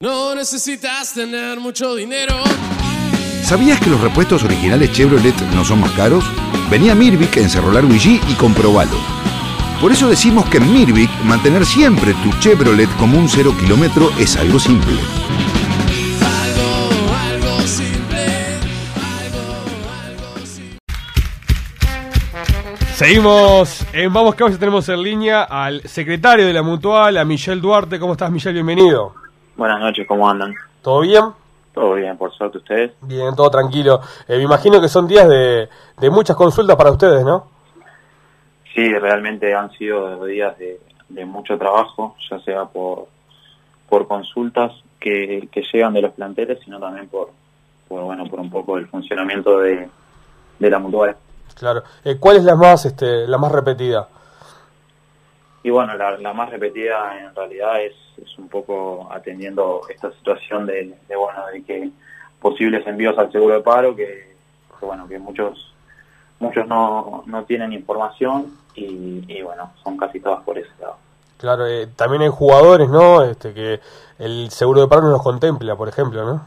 No necesitas tener mucho dinero. ¿Sabías que los repuestos originales Chevrolet no son más caros? Venía Mirvic en Cerro Largo y comprobalo. Por eso decimos que en Mirvic mantener siempre tu Chevrolet como un cero kilómetro es algo simple. Algo, algo simple. Algo, algo simple. Seguimos en Vamos que ya tenemos en línea al secretario de la Mutual, a Michelle Duarte. ¿Cómo estás, Michelle? Bienvenido. Buenas noches, ¿cómo andan? ¿Todo bien? Todo bien, por suerte ustedes. Bien, todo tranquilo. Eh, me imagino que son días de, de muchas consultas para ustedes, ¿no? Sí, realmente han sido días de, de mucho trabajo, ya sea por, por consultas que, que llegan de los planteles, sino también por, por bueno, por un poco el funcionamiento de, de la mutual. Claro. Eh, ¿Cuál es la más, este, la más repetida? Y bueno, la, la más repetida en realidad es, es un poco atendiendo esta situación de, de, bueno, de que posibles envíos al seguro de paro, que, que bueno, que muchos muchos no, no tienen información y, y bueno, son casi todas por ese lado. Claro, eh, también hay jugadores, ¿no? Este, que el seguro de paro no los contempla, por ejemplo, ¿no?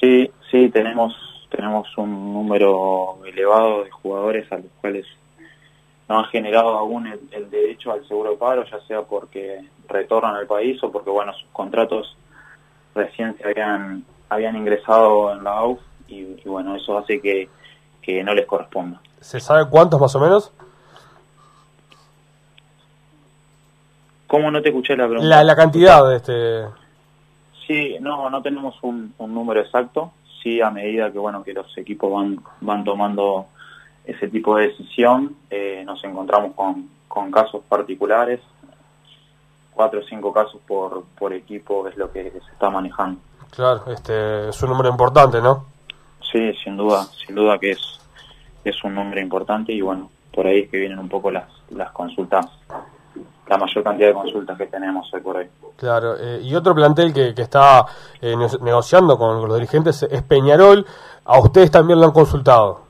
Sí, sí, tenemos tenemos un número elevado de jugadores a los cuales no han generado aún el, el derecho al seguro de paro, ya sea porque retornan al país o porque bueno sus contratos recién se habían habían ingresado en la AUF y, y bueno eso hace que, que no les corresponda. ¿Se sabe cuántos más o menos? ¿Cómo no te escuché la pregunta? La, la cantidad de este... Sí, no, no tenemos un, un número exacto. Sí, a medida que bueno que los equipos van van tomando ese tipo de decisión, eh, nos encontramos con, con casos particulares. Cuatro o cinco casos por, por equipo es lo que se está manejando. Claro, este, es un número importante, ¿no? Sí, sin duda, sin duda que es, es un número importante y bueno, por ahí es que vienen un poco las, las consultas, la mayor cantidad de consultas que tenemos hoy por hoy. Claro, eh, y otro plantel que, que está eh, ne- negociando con los dirigentes es Peñarol. A ustedes también lo han consultado.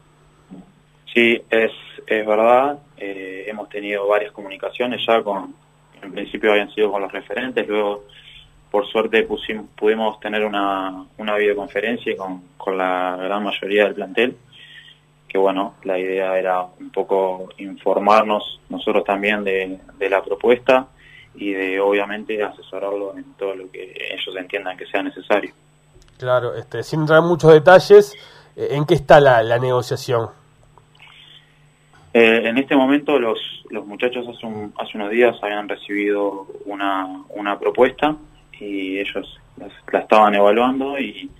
Sí, es, es verdad. Eh, hemos tenido varias comunicaciones ya con, en principio habían sido con los referentes, luego por suerte pusim- pudimos tener una, una videoconferencia con, con la gran mayoría del plantel, que bueno, la idea era un poco informarnos nosotros también de, de la propuesta y de obviamente asesorarlo en todo lo que ellos entiendan que sea necesario. Claro, este, sin entrar en muchos detalles, eh, ¿en qué está la, la negociación? Eh, en este momento los, los muchachos hace, un- hace unos días habían recibido una, una propuesta y ellos la estaban evaluando y,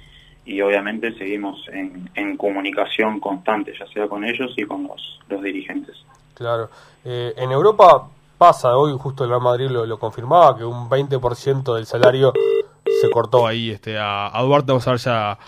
y obviamente seguimos en, en comunicación constante, ya sea con ellos y con los, los dirigentes. Claro. Eh, en Europa pasa, hoy justo el Real Madrid lo, lo confirmaba, que un 20% del salario se cortó ahí este, a, a Duarte. Vamos a ver ya,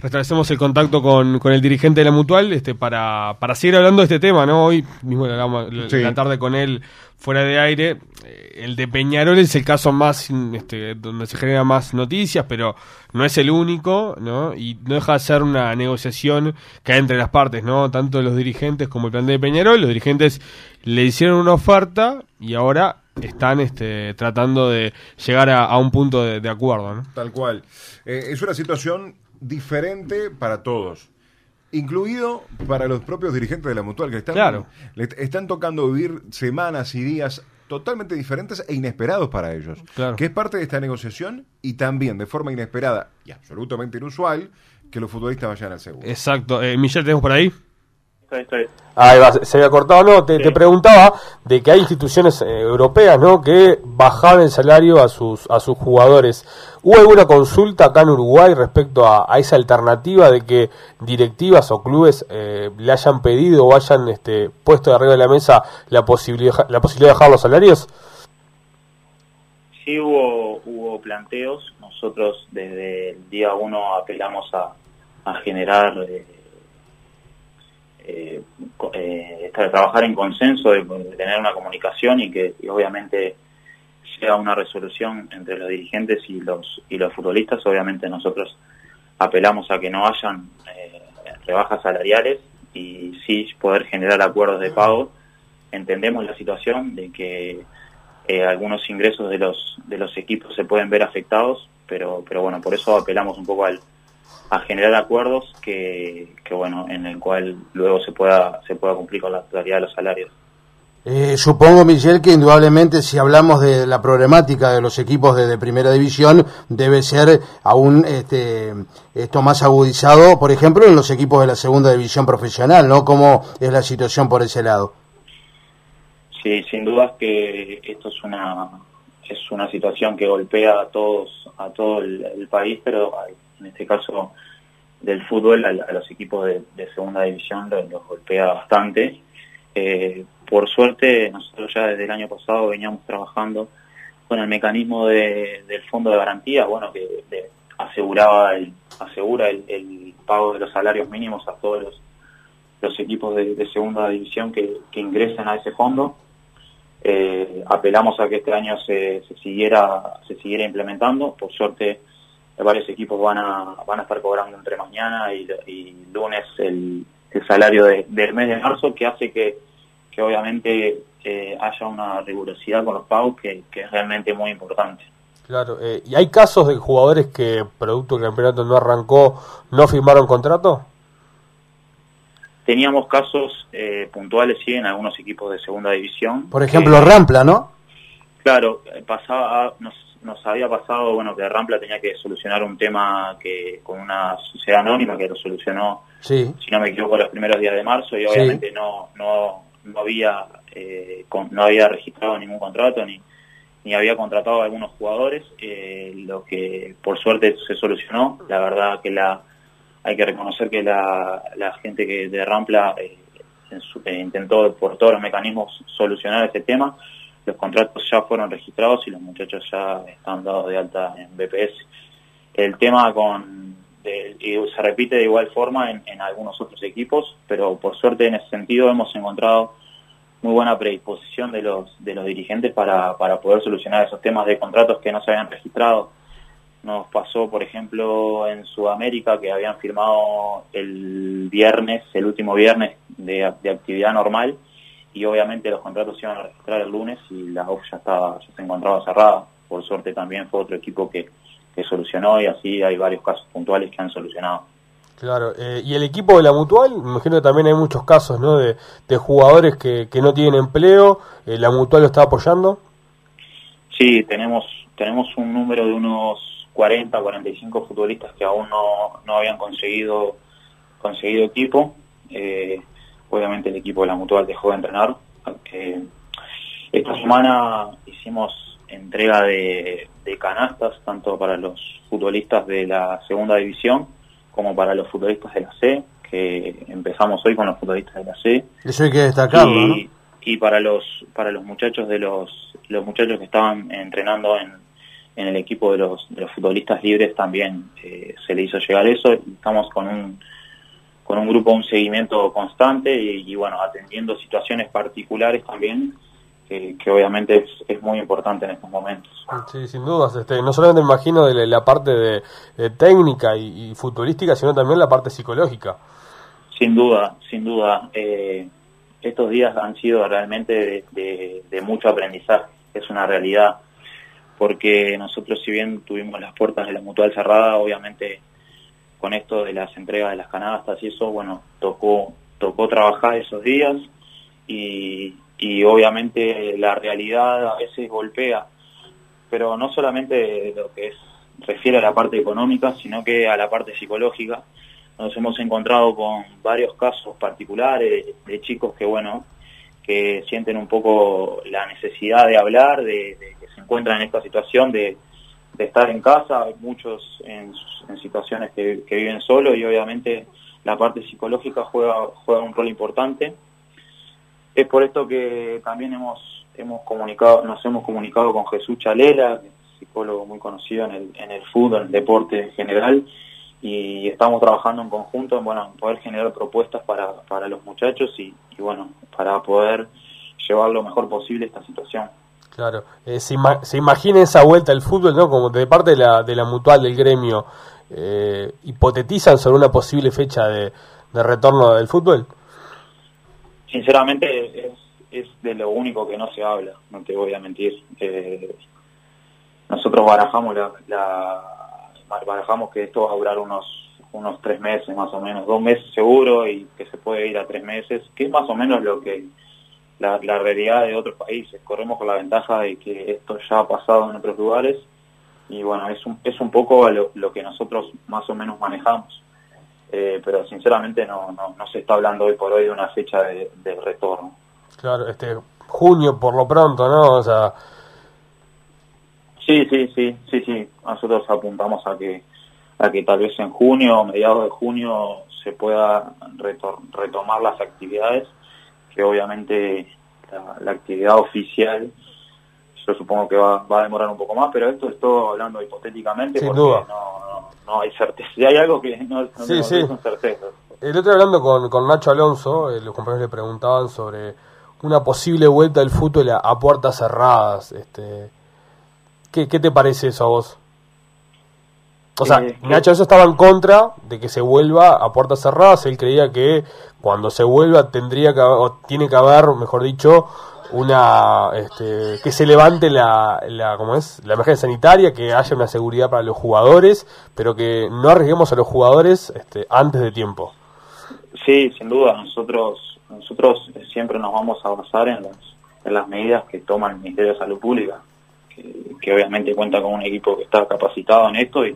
restablecemos el contacto con, con el dirigente de la Mutual este, para, para seguir hablando de este tema, ¿no? Hoy mismo hablamos la, Sí. la tarde con él fuera de aire. Eh, El de Peñarol es el caso más, este, donde se generan más noticias, pero no es el único, ¿no? Y no deja de ser una negociación que hay entre las partes, ¿no? Tanto los dirigentes como el plan de Peñarol. Los dirigentes le hicieron una oferta y ahora están este, tratando de llegar a, a un punto de, de acuerdo, ¿no? Tal cual. Eh, es una situación diferente para todos, incluido para los propios dirigentes de la Mutual, que están, Claro. le est- están tocando vivir semanas y días totalmente diferentes e inesperados para ellos, Claro. que es parte de esta negociación y también de forma inesperada y absolutamente inusual que los futbolistas vayan al seguro. Exacto. Eh, Michelle, ¿tenemos por ahí? Estoy- estoy- Ahí va, se- había cortado, no, te, Sí. te preguntaba de que hay instituciones eh, europeas, ¿no? Que bajaban el salario a sus a sus jugadores. ¿Hubo alguna consulta acá en Uruguay respecto a, a esa alternativa de que directivas o clubes eh, le hayan pedido o hayan este, puesto de arriba de la mesa la posibilidad la posibilidad de bajar los salarios? Sí hubo, hubo planteos, nosotros desde el día uno apelamos a, a generar, eh, eh, eh, trabajar en consenso, de, de tener una comunicación y que y obviamente sea una resolución entre los dirigentes y los, y los futbolistas. Obviamente nosotros apelamos a que no hayan eh, rebajas salariales y sí poder generar acuerdos de pago. Entendemos la situación de que eh, algunos ingresos de los de los equipos se pueden ver afectados pero, pero bueno, por eso apelamos un poco al, a generar acuerdos que, que bueno, en el cual luego se pueda, se pueda cumplir con la totalidad de los salarios. Eh, supongo, Michel, que indudablemente si hablamos de la problemática de los equipos de, de primera división, debe ser aún este, esto más agudizado, por ejemplo, en los equipos de la segunda división profesional, ¿no? ¿Cómo es la situación por ese lado? Sí, sin duda que esto es una es una situación que golpea a todos a todo el, el país, pero en este caso del fútbol a, a los equipos de, segunda división los, los golpea bastante. Eh, por suerte, nosotros ya desde el año pasado veníamos trabajando con el mecanismo de, del fondo de garantía, bueno, que de, aseguraba el, asegura el, el, pago de los salarios mínimos a todos los, los equipos de, de segunda división que, que, ingresen a ese fondo. Eh, apelamos a que este año se, se, siguiera se siguiera implementando. Por suerte, varios equipos van a van a estar cobrando entre mañana y, y lunes el, el salario de, del mes de marzo, que hace que que obviamente eh, haya una rigurosidad con los pagos que, que es realmente muy importante. Claro, eh, ¿y hay casos de jugadores que, producto del campeonato no arrancó, no firmaron contrato? Teníamos casos eh, puntuales, sí, en algunos equipos de segunda división. Por ejemplo, que, Rampla, ¿no? Claro, pasaba, nos, nos había pasado, bueno, que Rampla tenía que solucionar un tema que con una sociedad anónima que lo solucionó, sí. si no me equivoco, los primeros días de marzo y obviamente sí. no, no, no había eh, con, no había registrado ningún contrato ni, ni había contratado a algunos jugadores, eh, lo que por suerte se solucionó. La verdad que la hay que reconocer que la, la gente que de Rampla eh, su, eh, intentó por todos los mecanismos solucionar este tema. Los contratos ya fueron registrados y los muchachos ya están dados de alta en BPS. El tema con de, se repite de igual forma en, en, algunos otros equipos, pero por suerte en ese sentido hemos encontrado muy buena predisposición de los de los dirigentes para, para poder solucionar esos temas de contratos que no se habían registrado. Nos pasó, por ejemplo, en Sudamérica que habían firmado el viernes, el último viernes de, de actividad normal y obviamente los contratos se iban a registrar el lunes y la OF ya estaba ya se encontraba cerrada. Por suerte también fue otro equipo que que solucionó y así hay varios casos puntuales que han solucionado. Claro, eh, y el equipo de la Mutual, me imagino que también hay muchos casos ¿no? de, de jugadores que, que no tienen empleo, eh, ¿la Mutual lo está apoyando? Sí, tenemos, tenemos un número de unos 40, 45 futbolistas que aún no, no habían conseguido, conseguido equipo. Eh, obviamente el equipo de la Mutual dejó de entrenar. esta semana hicimos entrega de, de, canastas, tanto para los futbolistas de la segunda división como para los futbolistas de la C, que empezamos hoy con los futbolistas de la C. Eso hay que destacarlo, y, ¿no? Y para los, para los muchachos de los, los muchachos que estaban entrenando en, en el equipo de los, de los futbolistas libres también eh, se le hizo llegar eso. Estamos con un, con un grupo, un seguimiento constante y, y bueno, atendiendo situaciones particulares también que, que, obviamente es, es, muy importante en estos momentos. Sí, sin dudas. Este, no solamente me imagino de la, parte de, de técnica y, y, futbolística, sino también la parte psicológica. Sin duda, sin duda. Eh, estos días han sido realmente de, de, de, mucho aprendizaje, es una realidad, porque nosotros si bien tuvimos las puertas de la mutual cerrada, obviamente con esto de las entregas de las canastas y eso, bueno, tocó, tocó trabajar esos días y, y obviamente la realidad a veces golpea, pero no solamente lo que es, refiere a la parte económica, sino que a la parte psicológica. Nos hemos encontrado con varios casos particulares de chicos que, bueno, que sienten un poco la necesidad de hablar, de, de que se encuentran en esta situación de, de estar en casa, hay muchos en, en situaciones que, viven solos y obviamente la parte psicológica juega, juega un rol importante. Es por esto que también hemos hemos comunicado nos hemos comunicado con Jesús Chalela psicólogo muy conocido en el en el fútbol en el deporte en general y estamos trabajando en conjunto en bueno poder generar propuestas para para los muchachos y, y bueno para poder llevar lo mejor posible esta situación claro. Eh, se, ima se imagina esa vuelta al fútbol no como de parte de la de la mutual del gremio eh, hipotetizan sobre una posible fecha de, de retorno del fútbol sinceramente es, es de lo único que no se habla, no te voy a mentir. Eh, nosotros barajamos la, la, manejamos que esto va a durar unos unos tres meses más o menos, dos meses seguro y que se puede ir a tres meses, que es más o menos lo que la, la realidad de otros países. Corremos con la ventaja de que esto ya ha pasado en otros lugares y bueno, es un, es un poco lo, lo que nosotros más o menos manejamos. Eh, pero sinceramente no, no, no se está hablando hoy por hoy de una fecha de, de retorno. Claro, este junio por lo pronto, ¿no? O sea, Sí, sí, sí, sí, sí. Nosotros apuntamos a que a que tal vez en junio o mediados de junio se pueda retor- retomar las actividades, que obviamente la, la actividad oficial yo supongo que va, va a demorar un poco más, pero esto es todo hablando hipotéticamente Sin porque duda. No, no, no hay certeza. Si hay algo que no, no, Sí, sí. son certezas. el otro hablando con, con Nacho Alonso, eh, los compañeros le preguntaban sobre una posible vuelta del fútbol a, a puertas cerradas. Este, ¿qué, ¿Qué te parece eso a vos? O sea, Eh, Nacho Alonso estaba en contra de que se vuelva a puertas cerradas. Él creía que cuando se vuelva tendría que o tiene que haber, mejor dicho, una este, que se levante la, la ¿cómo es? la emergencia sanitaria, que haya una seguridad para los jugadores, pero que no arriesguemos a los jugadores este, antes de tiempo. Sí, sin duda. Nosotros nosotros siempre nos vamos a basar en las, en las medidas que toma el Ministerio de Salud Pública, que, que obviamente cuenta con un equipo que está capacitado en esto y,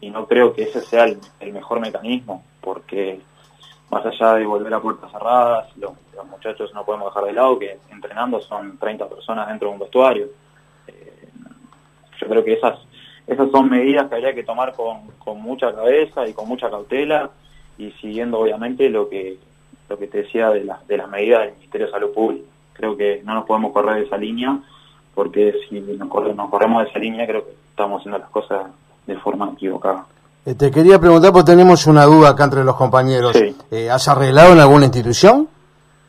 y no creo que ese sea el, el mejor mecanismo, porque más allá de volver a puertas cerradas, los, muchachos no podemos dejar de lado que entrenando son 30 personas dentro de un vestuario. Eh, yo creo que esas esas son medidas que habría que tomar con, con mucha cabeza y con mucha cautela y siguiendo obviamente lo que lo que te decía de, las de las medidas del Ministerio de Salud Pública. Creo que no nos podemos correr de esa línea porque si nos, corre- nos corremos de esa línea creo que estamos haciendo las cosas de forma equivocada. Eh, te quería preguntar, porque tenemos una duda acá entre los compañeros. Sí. Eh, ¿Has arreglado en alguna institución?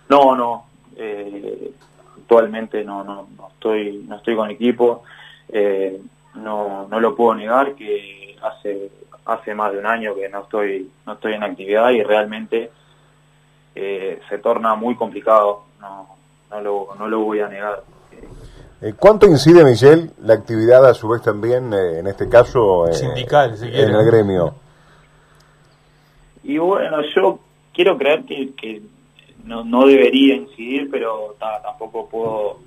No, no. eh, actualmente no, no, no estoy no estoy con equipo. eh, no, no lo puedo negar que hace hace más de un año que no estoy no estoy en actividad y realmente eh, se torna muy complicado. No, no lo no lo voy a negar. Eh, ¿Cuánto incide, Michelle, la actividad a su vez también, eh, en este caso, eh, Sindical, si en el gremio? Y bueno, yo quiero creer que, que no, no debería incidir, pero ta- tampoco puedo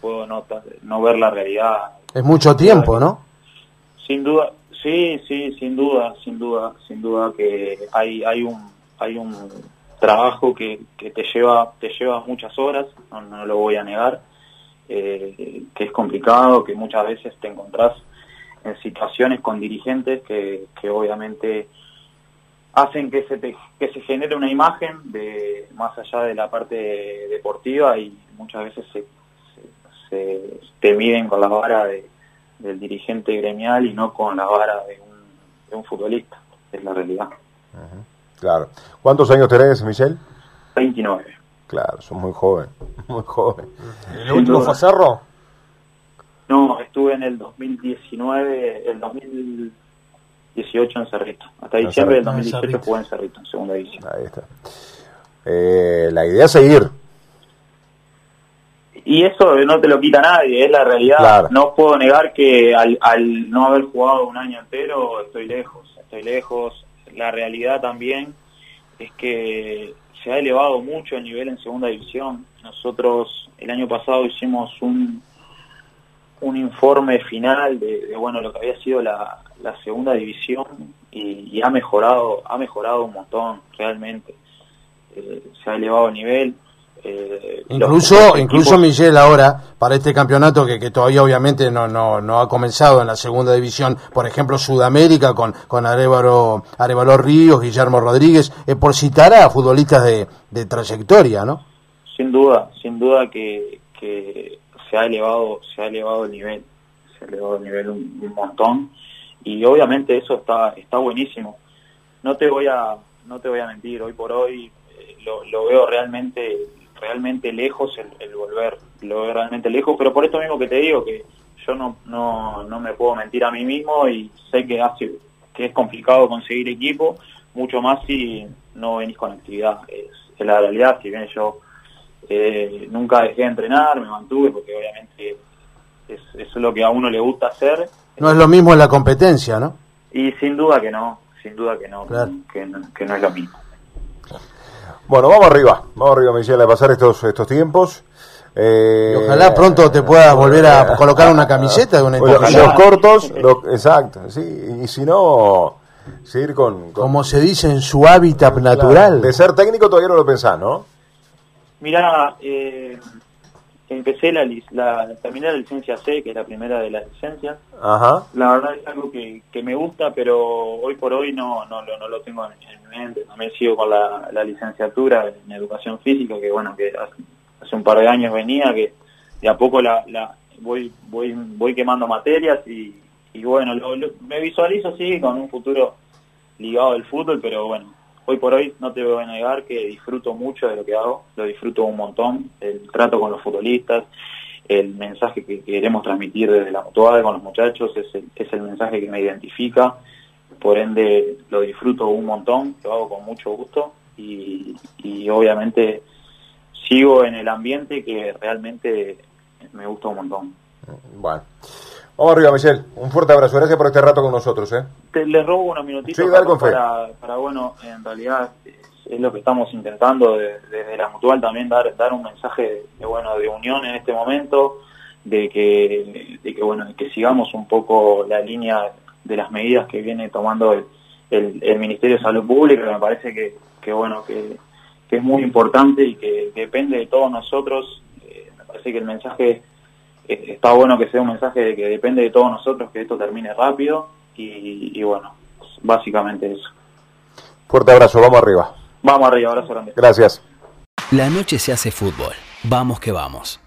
puedo no, no ver la realidad Es mucho tiempo, ¿no? Sin duda, sí, sí, sin duda, sin duda, sin duda que hay hay un hay un trabajo que, que te lleva te lleva muchas horas, no, no lo voy a negar, eh, que es complicado, que muchas veces te encontrás en situaciones con dirigentes que, que obviamente hacen que se te, que se genere una imagen de más allá de la parte deportiva y muchas veces se, se, se- te miden con la vara de, del dirigente gremial y no con la vara de un, de un futbolista, es la realidad. Claro. ¿Cuántos años tenés, Michelle? 29. Claro, sos muy joven, muy joven. ¿El último fue Cerro? No, estuve en el 2019, el 2018 en Cerrito. Hasta En diciembre del Cerrito. 2018 Cerrito. jugué en Cerrito, en segunda división. Ahí está. Eh, la idea es seguir. Y eso no te lo quita nadie, es la realidad. Claro. No puedo negar que al, al no haber jugado un año entero estoy lejos, estoy lejos. La realidad también es que se ha elevado mucho el nivel en segunda división. Nosotros el año pasado hicimos un, un informe final de, bueno lo que había sido la, la segunda división y, y ha mejorado ha mejorado un montón realmente Eh, se ha elevado el nivel eh, Incluso, los incluso Miguel ahora, para este campeonato que, que todavía obviamente no, no, no ha comenzado en la segunda división, por ejemplo Sudamérica con, con Arevalo, Arevalo Ríos, Guillermo Rodríguez, eh, por citar a futbolistas de, de trayectoria, ¿no? sin duda sin duda que, que se ha elevado se ha elevado el nivel se ha elevado el nivel un, un montón y obviamente eso está está buenísimo no te voy a no te voy a mentir hoy por hoy eh, lo, lo veo realmente realmente lejos el, el volver lo veo realmente lejos pero por esto mismo que te digo que yo no no no me puedo mentir a mí mismo y sé que hace que es complicado conseguir equipo mucho más si no venís con actividad es, es la realidad si bien yo eh, nunca dejé de entrenar, me mantuve porque obviamente es, es lo que a uno le gusta hacer. No es lo mismo en la competencia, ¿no? Y sin duda que no, sin duda que no, Claro. que, no que no es lo mismo. Bueno, vamos arriba, vamos arriba, Michelle, a pasar estos, estos tiempos. Eh, Y ojalá pronto te puedas volver a colocar una camiseta de una institución. los cortos, lo- exacto, sí, y si no, seguir con... con- Como se dice en su hábitat natural. De ser técnico todavía no lo pensás, ¿no? Mirá, eh, empecé la, la, terminé la licencia C, que es la primera de las licencias. Ajá. La verdad es algo que, que me gusta, pero hoy por hoy no, no, lo, no lo tengo en, en mi mente. También sigo con la, la licenciatura en educación física, que bueno, que hace, hace un par de años venía, que de a poco la, la voy, voy, voy quemando materias y, y bueno, lo- lo- me visualizo sí con un futuro ligado al fútbol, pero bueno, hoy por hoy no te voy a negar que disfruto mucho de lo que hago, lo disfruto un montón, el trato con los futbolistas, el mensaje que queremos transmitir desde la mutual con los muchachos es el, es el mensaje que me identifica, por ende lo disfruto un montón, lo hago con mucho gusto y, y obviamente sigo en el ambiente que realmente me gusta un montón. Bueno. Vamos arriba, Michelle. Un fuerte abrazo. Gracias por este rato con nosotros, ¿eh? Te, les robo unos minutitos Sí, para, para, bueno, en realidad es, es lo que estamos intentando de- desde la mutual también dar dar un mensaje de, de, bueno de unión en este momento, de que de que bueno de que sigamos un poco la línea de las medidas que viene tomando el, el, el Ministerio de Salud Pública, que me parece que, que bueno que, que es muy importante y que depende de todos nosotros. Eh, me parece que el mensaje está bueno que sea un mensaje de que depende de todos nosotros que esto termine rápido y, y bueno, pues, básicamente eso. Fuerte abrazo. Vamos arriba. Vamos arriba, abrazo grande. Gracias. La noche se hace fútbol. Vamos que vamos.